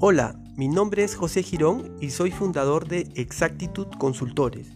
Hola, mi nombre es José Girón y soy fundador de Exactitud Consultores.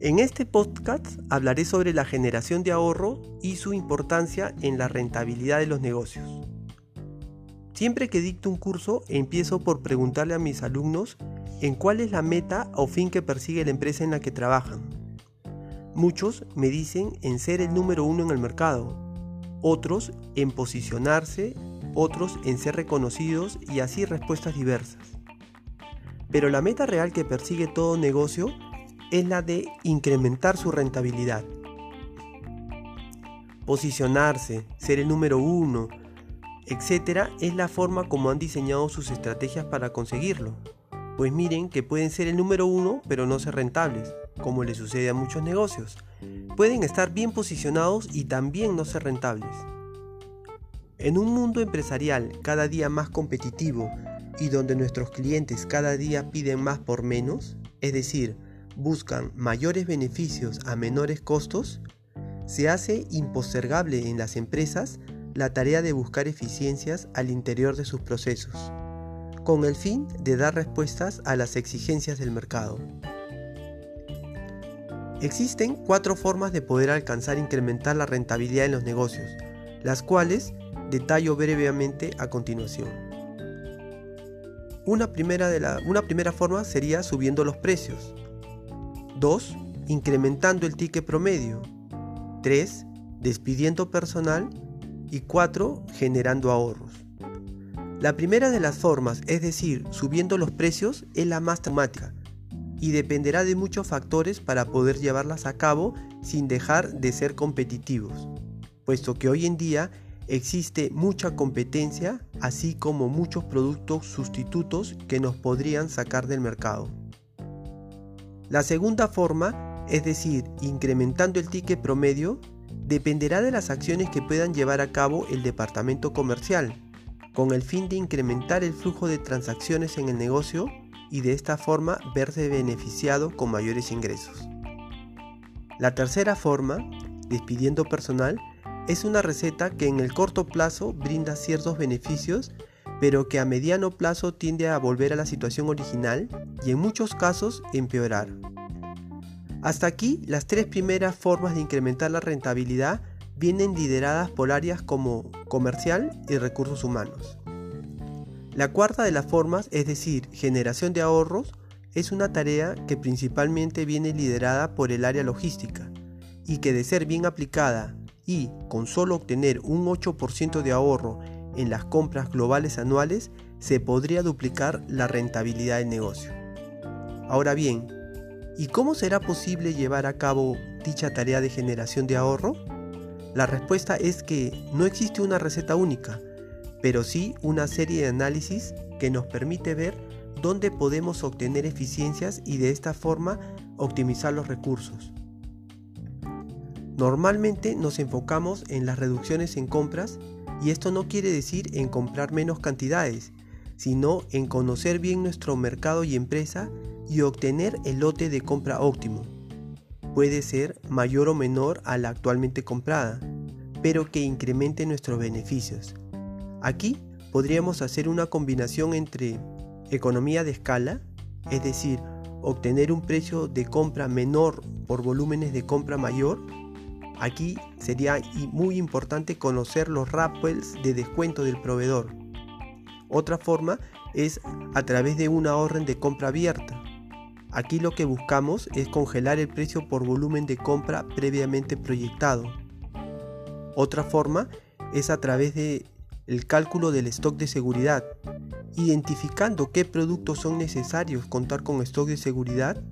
En este podcast hablaré sobre la generación de ahorro y su importancia en la rentabilidad de los negocios. Siempre que dicto un curso empiezo por preguntarle a mis alumnos en cuál es la meta o fin que persigue la empresa en la que trabajan. Muchos me dicen en ser el número uno en el mercado, otros en posicionarse otros en ser reconocidos y así respuestas diversas. Pero la meta real que persigue todo negocio es la de incrementar su rentabilidad. Posicionarse, ser el número uno, etc. es la forma como han diseñado sus estrategias para conseguirlo. Pues miren que pueden ser el número uno pero no ser rentables, como le sucede a muchos negocios. Pueden estar bien posicionados y también no ser rentables. En un mundo empresarial cada día más competitivo y donde nuestros clientes cada día piden más por menos, es decir, buscan mayores beneficios a menores costos, se hace impostergable en las empresas la tarea de buscar eficiencias al interior de sus procesos, con el fin de dar respuestas a las exigencias del mercado. Existen cuatro formas de poder alcanzar e incrementar la rentabilidad en los negocios, las cuales detallo brevemente a continuación. Una primera, de la, una primera forma sería subiendo los precios. 2. Incrementando el ticket promedio. 3. Despidiendo personal. Y 4. Generando ahorros. La primera de las formas, es decir, subiendo los precios, es la más traumática y dependerá de muchos factores para poder llevarlas a cabo sin dejar de ser competitivos, puesto que hoy en día Existe mucha competencia, así como muchos productos sustitutos que nos podrían sacar del mercado. La segunda forma, es decir, incrementando el ticket promedio, dependerá de las acciones que puedan llevar a cabo el departamento comercial, con el fin de incrementar el flujo de transacciones en el negocio y de esta forma verse beneficiado con mayores ingresos. La tercera forma, despidiendo personal, es una receta que en el corto plazo brinda ciertos beneficios, pero que a mediano plazo tiende a volver a la situación original y en muchos casos empeorar. Hasta aquí las tres primeras formas de incrementar la rentabilidad vienen lideradas por áreas como comercial y recursos humanos. La cuarta de las formas, es decir, generación de ahorros, es una tarea que principalmente viene liderada por el área logística y que de ser bien aplicada y con solo obtener un 8% de ahorro en las compras globales anuales se podría duplicar la rentabilidad del negocio. Ahora bien, ¿y cómo será posible llevar a cabo dicha tarea de generación de ahorro? La respuesta es que no existe una receta única, pero sí una serie de análisis que nos permite ver dónde podemos obtener eficiencias y de esta forma optimizar los recursos. Normalmente nos enfocamos en las reducciones en compras y esto no quiere decir en comprar menos cantidades, sino en conocer bien nuestro mercado y empresa y obtener el lote de compra óptimo. Puede ser mayor o menor a la actualmente comprada, pero que incremente nuestros beneficios. Aquí podríamos hacer una combinación entre economía de escala, es decir, obtener un precio de compra menor por volúmenes de compra mayor, Aquí sería muy importante conocer los rappels de descuento del proveedor. Otra forma es a través de una orden de compra abierta. Aquí lo que buscamos es congelar el precio por volumen de compra previamente proyectado. Otra forma es a través de el cálculo del stock de seguridad, identificando qué productos son necesarios contar con stock de seguridad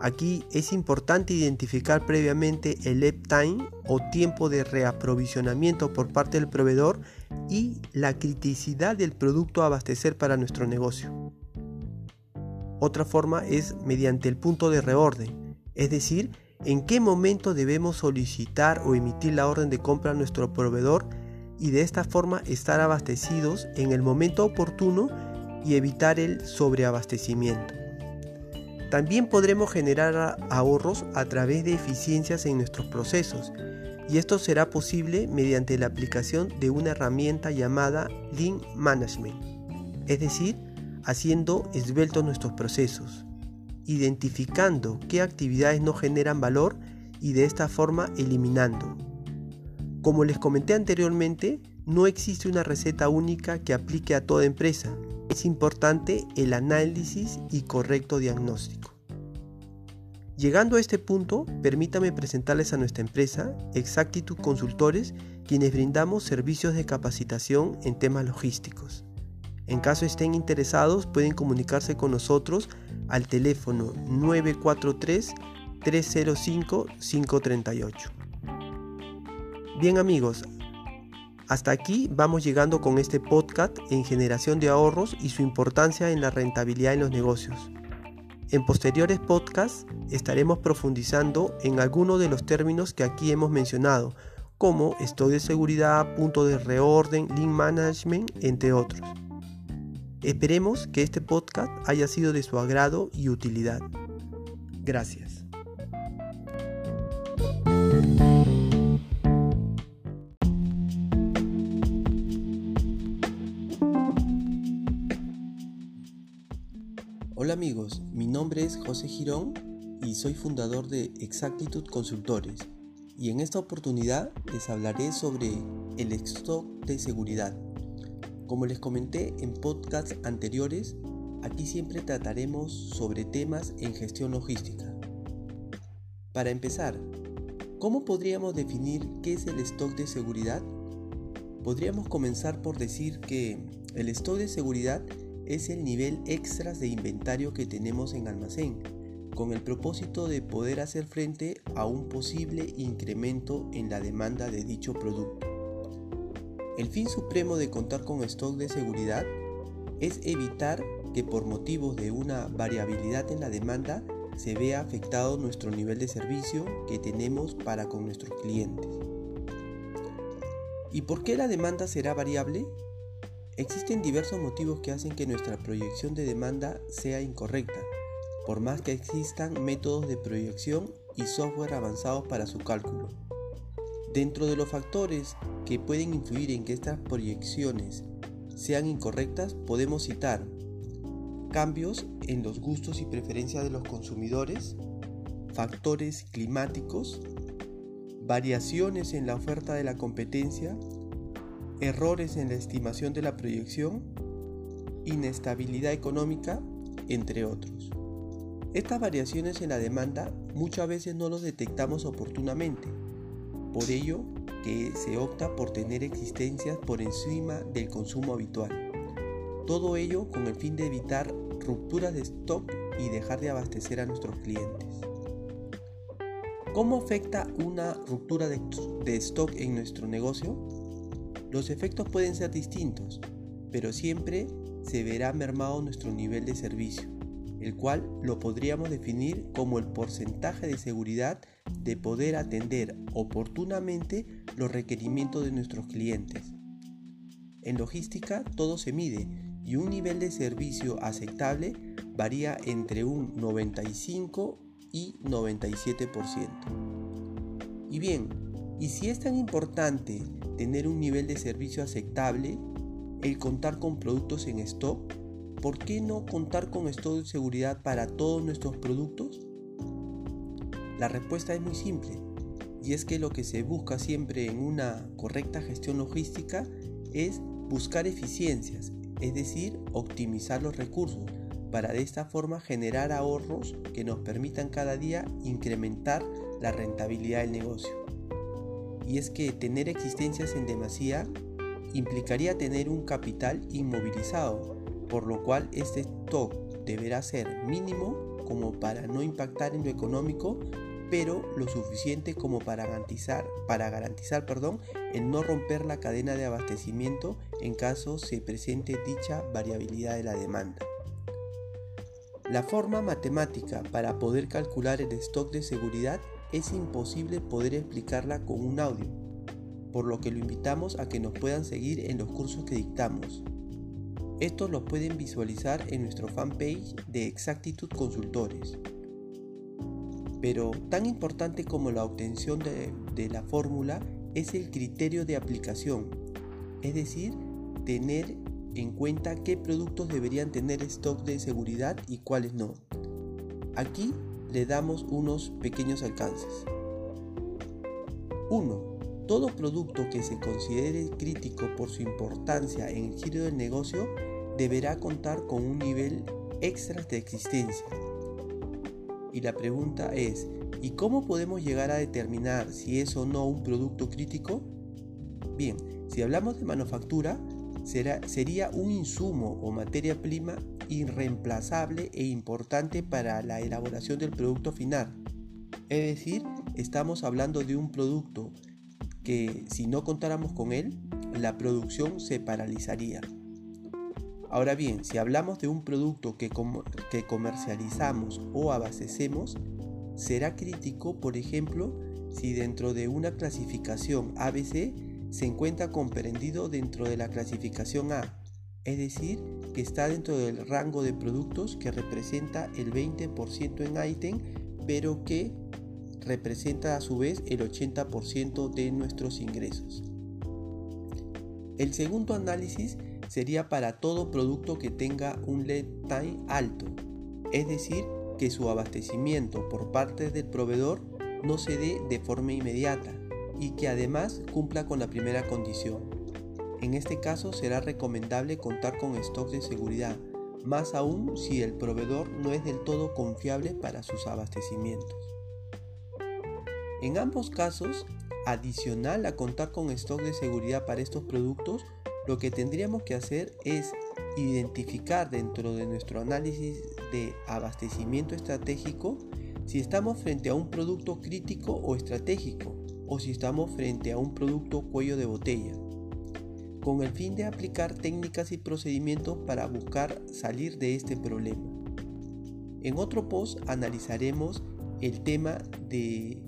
Aquí es importante identificar previamente el lead time o tiempo de reaprovisionamiento por parte del proveedor y la criticidad del producto a abastecer para nuestro negocio. Otra forma es mediante el punto de reorden, es decir, en qué momento debemos solicitar o emitir la orden de compra a nuestro proveedor y de esta forma estar abastecidos en el momento oportuno y evitar el sobreabastecimiento. También podremos generar ahorros a través de eficiencias en nuestros procesos y esto será posible mediante la aplicación de una herramienta llamada Lean Management. es decir, haciendo esbeltos nuestros procesos, identificando qué actividades no generan valor y de esta forma eliminando. Como les comenté anteriormente, no existe una receta única que aplique a toda empresa. Es importante el análisis y correcto diagnóstico. Llegando a este punto, permítame presentarles a nuestra empresa, Exactitud Consultores, quienes brindamos servicios de capacitación en temas logísticos. En caso estén interesados, pueden comunicarse con nosotros al teléfono 943-305-538. Bien amigos, hasta aquí vamos llegando con este podcast en generación de ahorros y su importancia en la rentabilidad en los negocios. En posteriores podcasts estaremos profundizando en algunos de los términos que aquí hemos mencionado, como estoy de seguridad, punto de reorden, link management, entre otros. Esperemos que este podcast haya sido de su agrado y utilidad. Gracias. Nombre es José Girón y soy fundador de Exactitud Consultores y en esta oportunidad les hablaré sobre el stock de seguridad. Como les comenté en podcasts anteriores, aquí siempre trataremos sobre temas en gestión logística. Para empezar, ¿cómo podríamos definir qué es el stock de seguridad? Podríamos comenzar por decir que el stock de seguridad es el nivel extras de inventario que tenemos en almacén, con el propósito de poder hacer frente a un posible incremento en la demanda de dicho producto. El fin supremo de contar con stock de seguridad es evitar que por motivos de una variabilidad en la demanda se vea afectado nuestro nivel de servicio que tenemos para con nuestros clientes. ¿Y por qué la demanda será variable? Existen diversos motivos que hacen que nuestra proyección de demanda sea incorrecta, por más que existan métodos de proyección y software avanzados para su cálculo. Dentro de los factores que pueden influir en que estas proyecciones sean incorrectas, podemos citar cambios en los gustos y preferencias de los consumidores, factores climáticos, variaciones en la oferta de la competencia, errores en la estimación de la proyección, inestabilidad económica, entre otros. Estas variaciones en la demanda muchas veces no los detectamos oportunamente, por ello que se opta por tener existencias por encima del consumo habitual. Todo ello con el fin de evitar rupturas de stock y dejar de abastecer a nuestros clientes. ¿Cómo afecta una ruptura de, stock en nuestro negocio? Los efectos pueden ser distintos, pero siempre se verá mermado nuestro nivel de servicio, el cual lo podríamos definir como el porcentaje de seguridad de poder atender oportunamente los requerimientos de nuestros clientes. En logística todo se mide y un nivel de servicio aceptable varía entre un 95 y 97%. Y bien, ¿y si es tan importante tener un nivel de servicio aceptable, el contar con productos en stock, ¿por qué no contar con stock de seguridad para todos nuestros productos? La respuesta es muy simple, y es que lo que se busca siempre en una correcta gestión logística es buscar eficiencias, es decir, optimizar los recursos, para de esta forma generar ahorros que nos permitan cada día incrementar la rentabilidad del negocio y es que tener existencias en demasía implicaría tener un capital inmovilizado, por lo cual este stock deberá ser mínimo como para no impactar en lo económico, pero lo suficiente como para garantizar, para garantizar perdón, el no romper la cadena de abastecimiento en caso se presente dicha variabilidad de la demanda. La forma matemática para poder calcular el stock de seguridad es imposible poder explicarla con un audio, por lo que lo invitamos a que nos puedan seguir en los cursos que dictamos. Estos los pueden visualizar en nuestro fanpage de Exactitud Consultores. Pero tan importante como la obtención de, de la fórmula es el criterio de aplicación, es decir, tener en cuenta qué productos deberían tener stock de seguridad y cuáles no. Aquí le damos unos pequeños alcances. 1. Todo producto que se considere crítico por su importancia en el giro del negocio deberá contar con un nivel extra de existencia. Y la pregunta es, ¿y cómo podemos llegar a determinar si es o no un producto crítico? Bien, si hablamos de manufactura, sería un insumo o materia prima irreemplazable e importante para la elaboración del producto final. Es decir, estamos hablando de un producto que si no contáramos con él, la producción se paralizaría. Ahora bien, si hablamos de un producto que, que comercializamos o abastecemos, será crítico, por ejemplo, si dentro de una clasificación ABC se encuentra comprendido dentro de la clasificación A, es decir, que está dentro del rango de productos que representa el 20% en ítem, pero que representa a su vez el 80% de nuestros ingresos. El segundo análisis sería para todo producto que tenga un lead time alto, es decir, que su abastecimiento por parte del proveedor no se dé de forma inmediata, y que además cumpla con la primera condición. En este caso será recomendable contar con stock de seguridad, más aún si el proveedor no es del todo confiable para sus abastecimientos. En ambos casos, adicional a contar con stock de seguridad para estos productos, lo que tendríamos que hacer es identificar dentro de nuestro análisis de abastecimiento estratégico si estamos frente a un producto crítico o estratégico o si estamos frente a un producto cuello de botella, con el fin de aplicar técnicas y procedimientos para buscar salir de este problema. En otro post analizaremos el tema de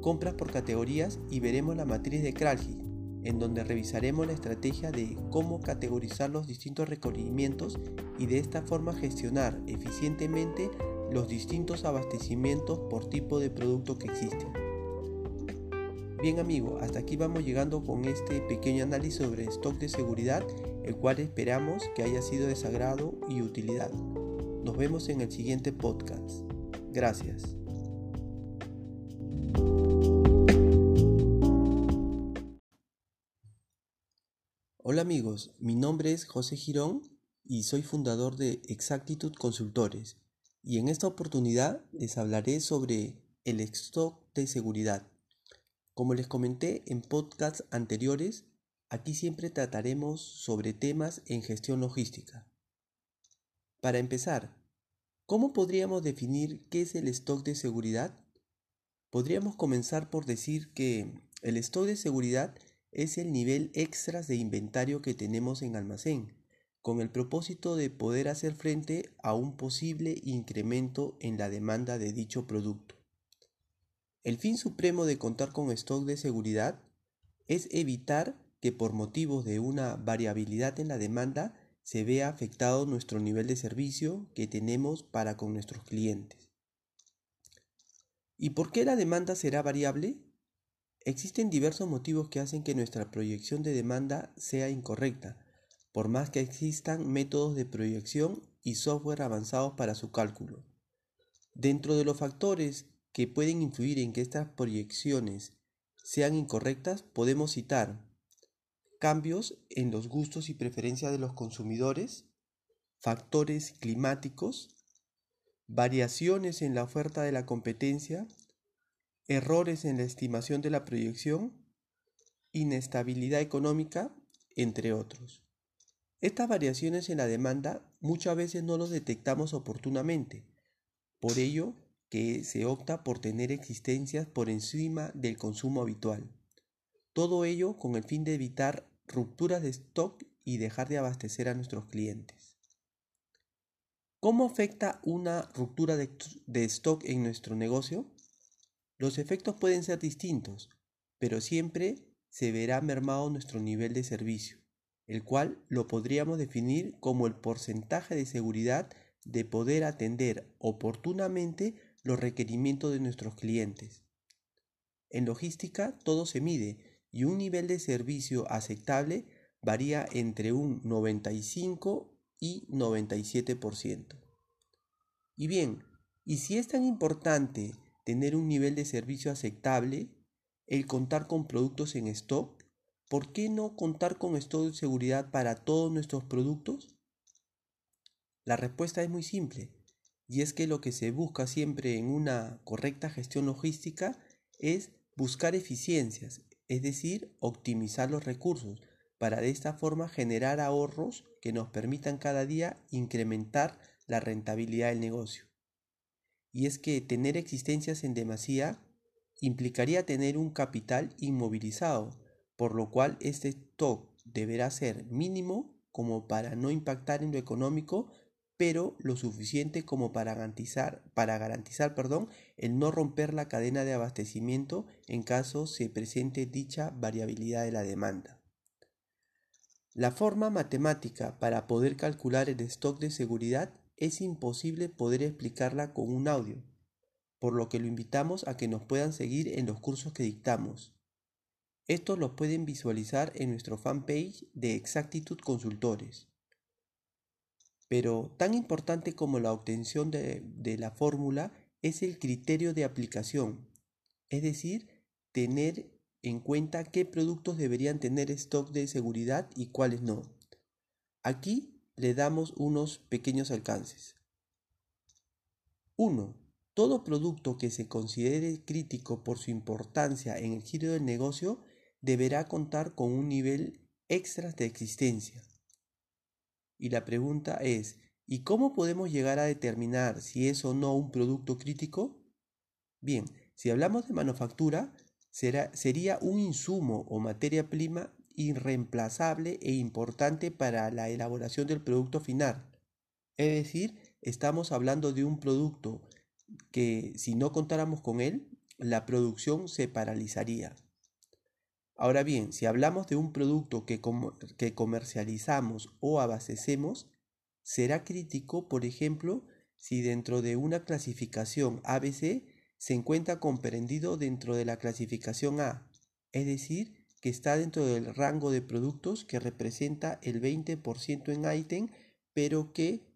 compras por categorías y veremos la matriz de Kralji, en donde revisaremos la estrategia de cómo categorizar los distintos requerimientos y de esta forma gestionar eficientemente los distintos abastecimientos por tipo de producto que existen. Bien amigo, hasta aquí vamos llegando con este pequeño análisis sobre stock de seguridad, el cual esperamos que haya sido de sagrado y utilidad. Nos vemos en el siguiente podcast. Gracias. Hola amigos, mi nombre es José Girón y soy fundador de Exactitud Consultores y en esta oportunidad les hablaré sobre el stock de seguridad. Como les comenté en podcasts anteriores, aquí siempre trataremos sobre temas en gestión logística. Para empezar, ¿cómo podríamos definir qué es el stock de seguridad? Podríamos comenzar por decir que el stock de seguridad es el nivel extras de inventario que tenemos en almacén, con el propósito de poder hacer frente a un posible incremento en la demanda de dicho producto. El fin supremo de contar con stock de seguridad es evitar que por motivos de una variabilidad en la demanda se vea afectado nuestro nivel de servicio que tenemos para con nuestros clientes. ¿Y por qué la demanda será variable? Existen diversos motivos que hacen que nuestra proyección de demanda sea incorrecta, por más que existan métodos de proyección y software avanzados para su cálculo. Dentro de los factores que pueden influir en que estas proyecciones sean incorrectas, podemos citar cambios en los gustos y preferencias de los consumidores, factores climáticos, variaciones en la oferta de la competencia, errores en la estimación de la proyección, inestabilidad económica, entre otros. Estas variaciones en la demanda muchas veces no los detectamos oportunamente. Por ello, que se opta por tener existencias por encima del consumo habitual. Todo ello con el fin de evitar rupturas de stock y dejar de abastecer a nuestros clientes. ¿Cómo afecta una ruptura de, stock en nuestro negocio? Los efectos pueden ser distintos, pero siempre se verá mermado nuestro nivel de servicio, el cual lo podríamos definir como el porcentaje de seguridad de poder atender oportunamente los requerimientos de nuestros clientes. En logística todo se mide y un nivel de servicio aceptable varía entre un 95 y 97%. Y bien, ¿y si es tan importante tener un nivel de servicio aceptable, el contar con productos en stock? ¿Por qué no contar con stock de seguridad para todos nuestros productos? La respuesta es muy simple, y es que lo que se busca siempre en una correcta gestión logística es buscar eficiencias, es decir, optimizar los recursos, para de esta forma generar ahorros que nos permitan cada día incrementar la rentabilidad del negocio. Y es que tener existencias en demasía implicaría tener un capital inmovilizado, por lo cual este stock deberá ser mínimo como para no impactar en lo económico, pero lo suficiente como para garantizar, para garantizar perdón, el no romper la cadena de abastecimiento en caso se presente dicha variabilidad de la demanda. La forma matemática para poder calcular el stock de seguridad es imposible poder explicarla con un audio, por lo que lo invitamos a que nos puedan seguir en los cursos que dictamos. Estos los pueden visualizar en nuestro fanpage de Exactitud Consultores. Pero tan importante como la obtención de, de la fórmula es el criterio de aplicación, es decir, tener en cuenta qué productos deberían tener stock de seguridad y cuáles no. Aquí le damos unos pequeños alcances. 1. Todo producto que se considere crítico por su importancia en el giro del negocio deberá contar con un nivel extra de existencia. Y la pregunta es, ¿y cómo podemos llegar a determinar si es o no un producto crítico? Bien, si hablamos de manufactura, sería un insumo o materia prima irreemplazable e importante para la elaboración del producto final. Es decir, estamos hablando de un producto que si no contáramos con él, la producción se paralizaría. Ahora bien, si hablamos de un producto que, que comercializamos o abastecemos, será crítico, por ejemplo, si dentro de una clasificación ABC se encuentra comprendido dentro de la clasificación A, es decir, que está dentro del rango de productos que representa el 20% en ítem, pero que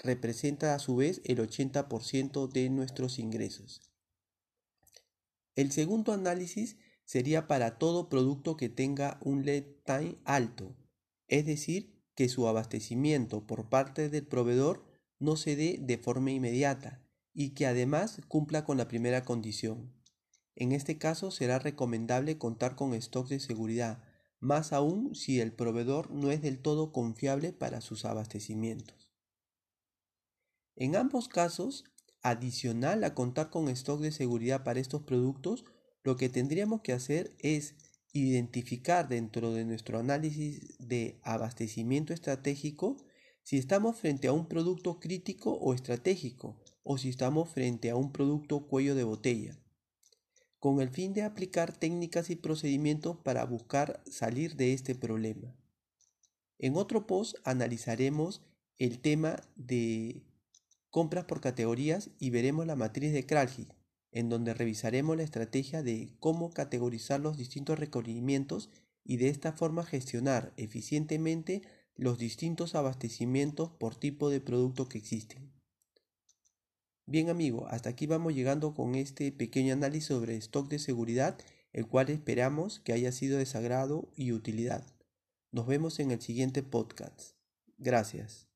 representa a su vez el 80% de nuestros ingresos. El segundo análisis sería para todo producto que tenga un lead time alto, es decir, que su abastecimiento por parte del proveedor no se dé de forma inmediata, y que además cumpla con la primera condición. En este caso será recomendable contar con stock de seguridad, más aún si el proveedor no es del todo confiable para sus abastecimientos. En ambos casos, adicional a contar con stock de seguridad para estos productos, lo que tendríamos que hacer es identificar dentro de nuestro análisis de abastecimiento estratégico si estamos frente a un producto crítico o estratégico o si estamos frente a un producto cuello de botella, con el fin de aplicar técnicas y procedimientos para buscar salir de este problema. En otro post analizaremos el tema de compras por categorías y veremos la matriz de Kralji, en donde revisaremos la estrategia de cómo categorizar los distintos requerimientos y de esta forma gestionar eficientemente los distintos abastecimientos por tipo de producto que existen. Bien amigo, hasta aquí vamos llegando con este pequeño análisis sobre stock de seguridad, el cual esperamos que haya sido de sagrado y utilidad. Nos vemos en el siguiente podcast. Gracias.